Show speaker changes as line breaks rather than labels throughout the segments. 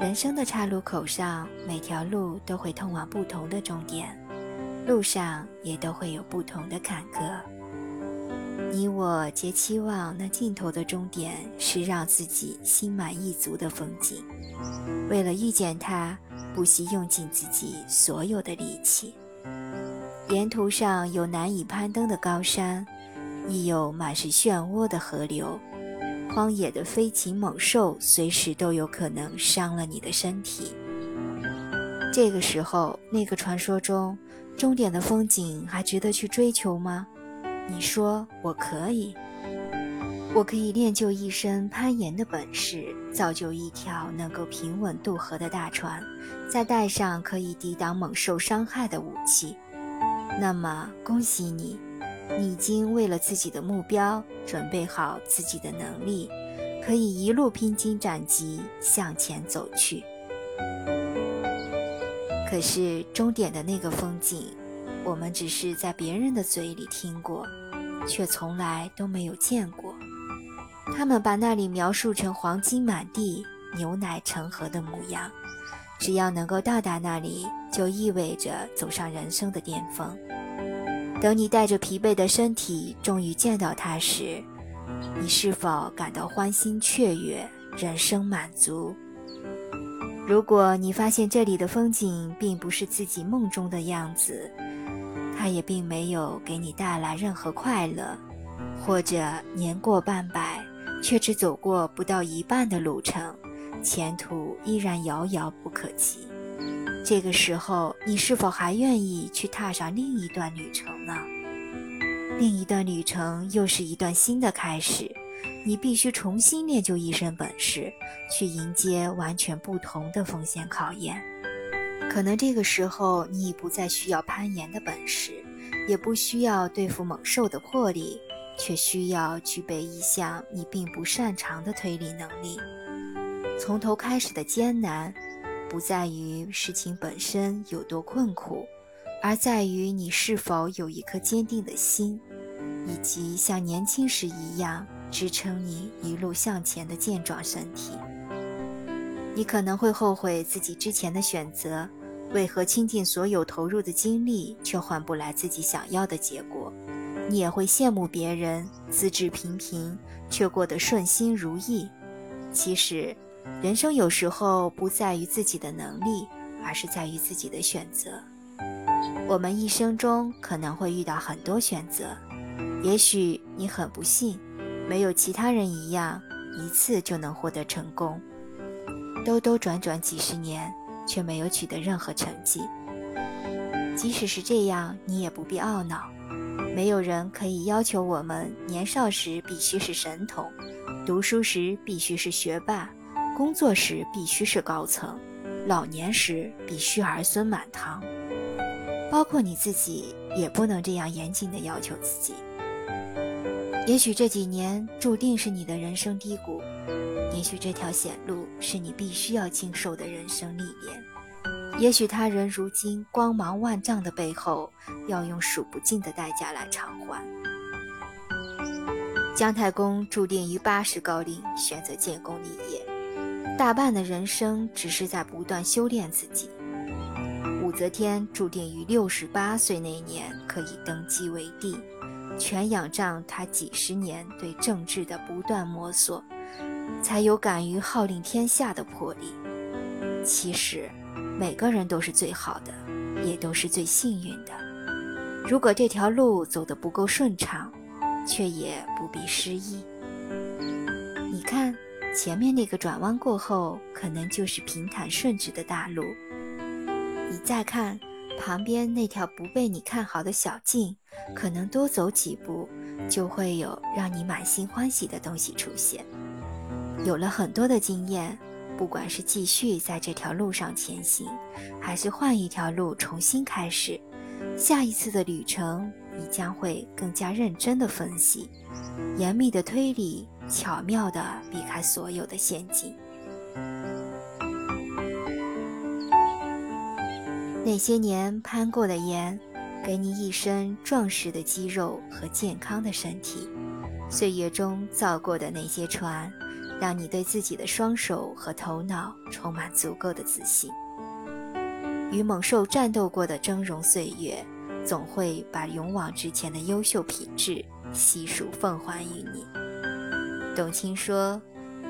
人生的岔路口上，每条路都会通往不同的终点，路上也都会有不同的坎坷。你我皆期望那尽头的终点是让自己心满意足的风景。为了遇见它，不惜用尽自己所有的力气。沿途上有难以攀登的高山，亦有满是漩涡的河流。荒野的飞禽猛兽随时都有可能伤了你的身体。这个时候，那个传说中终点的风景还值得去追求吗？你说我可以，我可以练就一身攀岩的本事，造就一条能够平稳渡河的大船，再带上可以抵挡猛兽伤害的武器。那么，恭喜你，你已经为了自己的目标准备好自己的能力，可以一路披荆斩棘向前走去。可是，终点的那个风景。我们只是在别人的嘴里听过，却从来都没有见过。他们把那里描述成黄金满地、牛奶成河的模样。只要能够到达那里，就意味着走上人生的巅峰。等你带着疲惫的身体终于见到它时，你是否感到欢欣雀跃、人生满足？如果你发现这里的风景并不是自己梦中的样子，它也并没有给你带来任何快乐，或者年过半百却只走过不到一半的路程，前途依然遥遥不可及。这个时候，你是否还愿意去踏上另一段旅程呢？另一段旅程又是一段新的开始，你必须重新练就一身本事，去迎接完全不同的风险考验。可能这个时候，你已不再需要攀岩的本事，也不需要对付猛兽的魄力，却需要具备一项你并不擅长的推理能力。从头开始的艰难，不在于事情本身有多困苦，而在于你是否有一颗坚定的心，以及像年轻时一样支撑你一路向前的健壮身体。你可能会后悔自己之前的选择。为何倾尽所有投入的精力，却换不来自己想要的结果？你也会羡慕别人资质平平，却过得顺心如意。其实，人生有时候不在于自己的能力，而是在于自己的选择。我们一生中可能会遇到很多选择，也许你很不幸，没有其他人一样一次就能获得成功。兜兜转转几十年。却没有取得任何成绩。即使是这样，你也不必懊恼。没有人可以要求我们年少时必须是神童，读书时必须是学霸，工作时必须是高层，老年时必须儿孙满堂。包括你自己，也不能这样严谨的要求自己。也许这几年注定是你的人生低谷。也许这条险路是你必须要经受的人生历练，也许他人如今光芒万丈的背后，要用数不尽的代价来偿还。姜太公注定于八十高龄选择建功立业，大半的人生只是在不断修炼自己。武则天注定于六十八岁那年可以登基为帝，全仰仗她几十年对政治的不断摸索。才有敢于号令天下的魄力。其实，每个人都是最好的，也都是最幸运的。如果这条路走得不够顺畅，却也不必失意。你看，前面那个转弯过后，可能就是平坦顺直的大路。你再看旁边那条不被你看好的小径，可能多走几步，就会有让你满心欢喜的东西出现。有了很多的经验，不管是继续在这条路上前行，还是换一条路重新开始，下一次的旅程，你将会更加认真的分析，严密的推理，巧妙的避开所有的陷阱。那些年攀过的岩，给你一身壮实的肌肉和健康的身体；岁月中造过的那些船。让你对自己的双手和头脑充满足够的自信。与猛兽战斗过的峥嵘岁月，总会把勇往直前的优秀品质悉数奉还于你。董卿说：“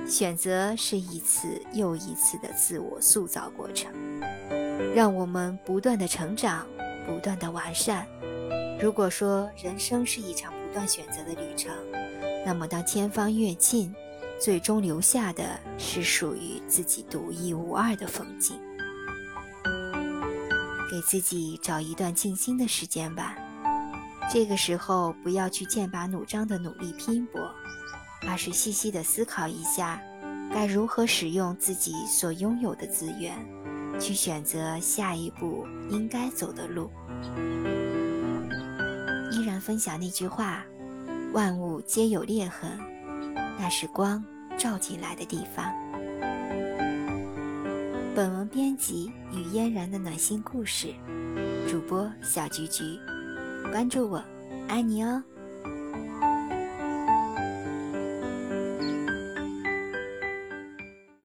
选择是一次又一次的自我塑造过程，让我们不断的成长，不断的完善。如果说人生是一场不断选择的旅程，那么当千方阅尽，最终留下的是属于自己独一无二的风景。”给自己找一段静心的时间吧。这个时候，不要去剑拔弩张的努力拼搏，而是细细的思考一下，该如何使用自己所拥有的资源，去选择下一步应该走的路。依然分享那句话：万物皆有裂痕，那是光照进来的地方。本文编辑与嫣然的暖心故事，主播小菊菊，关注我，爱你哦。